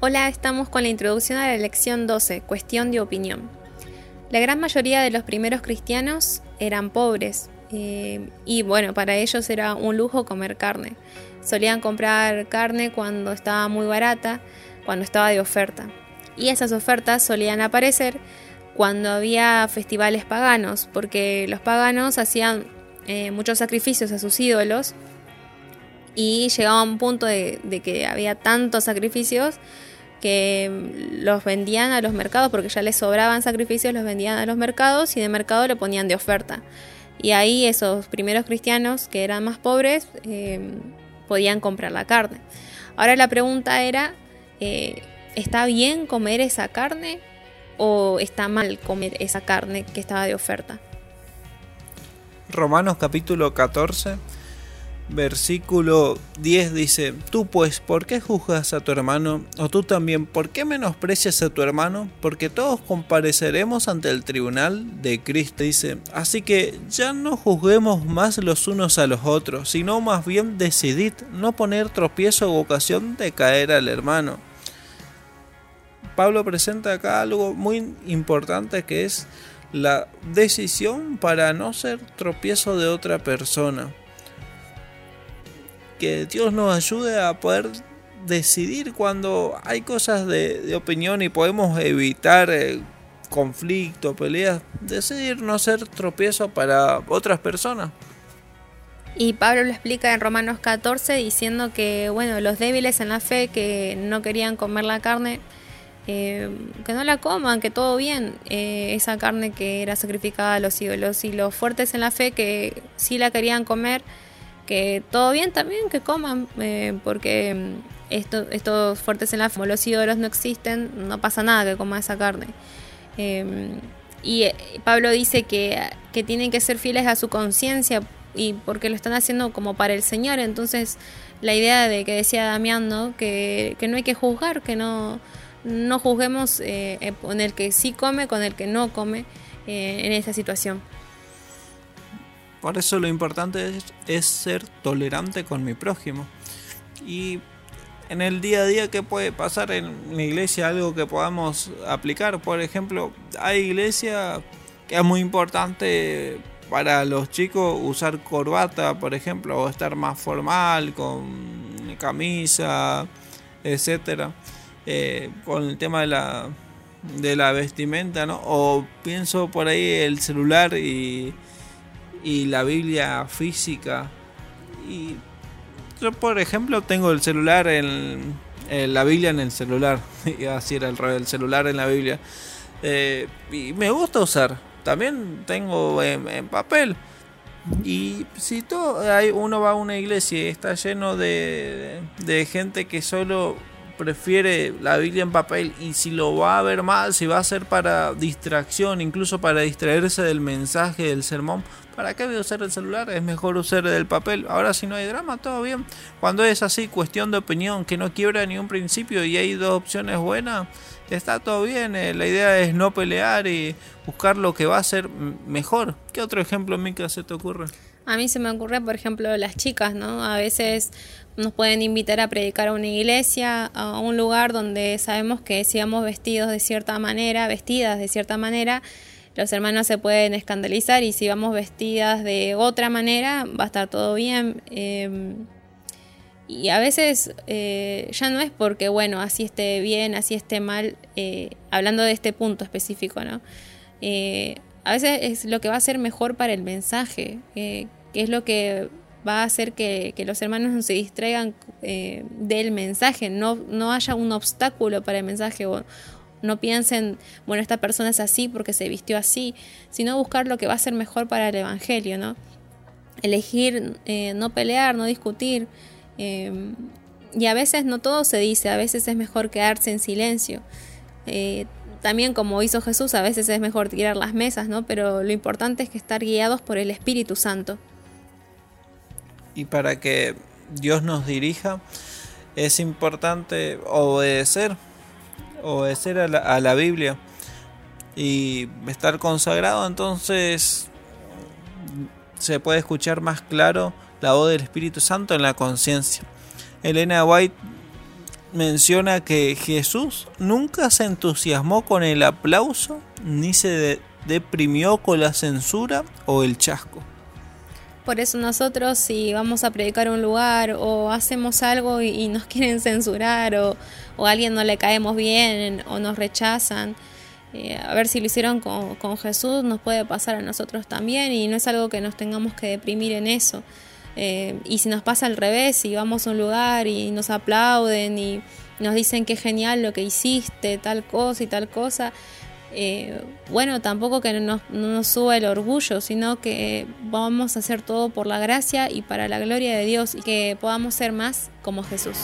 Hola, estamos con la introducción a la lección 12, cuestión de opinión. La gran mayoría de los primeros cristianos eran pobres eh, y bueno, para ellos era un lujo comer carne. Solían comprar carne cuando estaba muy barata, cuando estaba de oferta. Y esas ofertas solían aparecer cuando había festivales paganos, porque los paganos hacían eh, muchos sacrificios a sus ídolos y llegaba a un punto de que había tantos sacrificios que los vendían a los mercados porque ya les sobraban sacrificios, los vendían a los mercados y de mercado lo ponían de oferta. Y ahí esos primeros cristianos que eran más pobres eh, podían comprar la carne. Ahora la pregunta era, eh, ¿está bien comer esa carne o está mal comer esa carne que estaba de oferta? Romanos capítulo 14 versículo 10 dice, tú pues, ¿por qué juzgas a tu hermano? O tú también, ¿por qué menosprecias a tu hermano? Porque todos compareceremos ante el tribunal de Cristo. Dice, así que ya no juzguemos más los unos a los otros, sino más bien decidid no poner tropiezo o ocasión de caer al hermano. Pablo presenta acá algo muy importante que es la decisión para no ser tropiezo de otra persona que Dios nos ayude a poder decidir cuando hay cosas de, opinión y podemos evitar eh, conflicto, peleas, decidir no ser tropiezo para otras personas. Y Pablo lo explica en Romanos 14 diciendo que, bueno, los débiles en la fe que no querían comer la carne, eh, que no la coman, que todo bien, eh, esa carne que era sacrificada a los ídolos, y los fuertes en la fe que sí la querían comer, que todo bien también que coman, eh, porque mm, esto, estos fuertes en la como los ídolos no existen, no pasa nada que coma esa carne. Em, y eh, Pablo dice que, que, tienen que ser fieles a su conciencia y porque lo están haciendo como para el Señor. Entonces, la idea de que decía Damián, ¿no? que, que no hay que juzgar, que no, no juzguemos eh, con el que sí come, con el que no come en esa situación. Por eso lo importante es, ser tolerante con mi prójimo. Y en el día a día, ¿qué puede pasar en la iglesia? Algo que podamos aplicar. Por ejemplo, hay iglesia que es muy importante para los chicos usar corbata, por ejemplo, o estar más formal, con camisa, etcétera. Eh, con el tema de la, de la vestimenta, ¿no? O pienso por ahí el celular y y la Biblia física. Y yo, por ejemplo, tengo el celular en, la Biblia en el celular. y así era el, el celular en la Biblia. Eh, y me gusta usar. También tengo en, papel. Y si todo, hay, uno va a una iglesia y está lleno de, de gente que solo prefiere la Biblia en papel y si lo va a ver mal, si va a ser para distracción, incluso para distraerse del mensaje del sermón, ¿para qué voy a usar el celular? Es mejor usar el papel. Ahora si no hay drama, todo bien. Cuando es así, cuestión de opinión, que no quiebra ni un principio y hay dos opciones buenas, está todo bien. Eh, la idea es no pelear y buscar lo que va a ser mejor. ¿Qué otro ejemplo, Mika, se te ocurre? A mí se me ocurre, por ejemplo, las chicas, ¿no? A veces nos pueden invitar a predicar a una iglesia, a un lugar donde sabemos que si vamos vestidos de cierta manera, vestidas de cierta manera, los hermanos se pueden escandalizar y si vamos vestidas de otra manera, va a estar todo bien. Em, y a veces eh, ya no es porque, bueno, así esté bien, así esté mal, eh, hablando de este punto específico, ¿no? Eh, a veces es lo que va a ser mejor para el mensaje, que es lo que va a hacer que, los hermanos no se distraigan eh, del mensaje, no, no haya un obstáculo para el mensaje o no piensen, bueno, esta persona es así porque se vistió así, sino buscar lo que va a ser mejor para el Evangelio, ¿no? Elegir eh, no pelear, no discutir. Eh, y a veces no todo se dice, a veces es mejor quedarse en silencio. también como hizo Jesús, a veces es mejor tirar las mesas, ¿no? Pero lo importante es que estar guiados por el Espíritu Santo y para que Dios nos dirija es importante obedecer, obedecer a la, a la Biblia y estar consagrado, entonces se puede escuchar más claro la voz del Espíritu Santo en la conciencia. Elena White menciona que Jesús nunca se entusiasmó con el aplauso ni se deprimió con la censura o el chasco. Por eso nosotros si vamos a predicar un lugar o hacemos algo y, nos quieren censurar o, a alguien no le caemos bien o nos rechazan, eh, a ver si lo hicieron con, con, Jesús, nos puede pasar a nosotros también y no es algo que nos tengamos que deprimir en eso. Eh, y si nos pasa al revés, si vamos a un lugar y nos aplauden y nos dicen que genial lo que hiciste, tal cosa y tal cosa, eh, bueno, tampoco que no nos suba el orgullo, sino que vamos a hacer todo por la gracia y para la gloria de Dios y que podamos ser más como Jesús.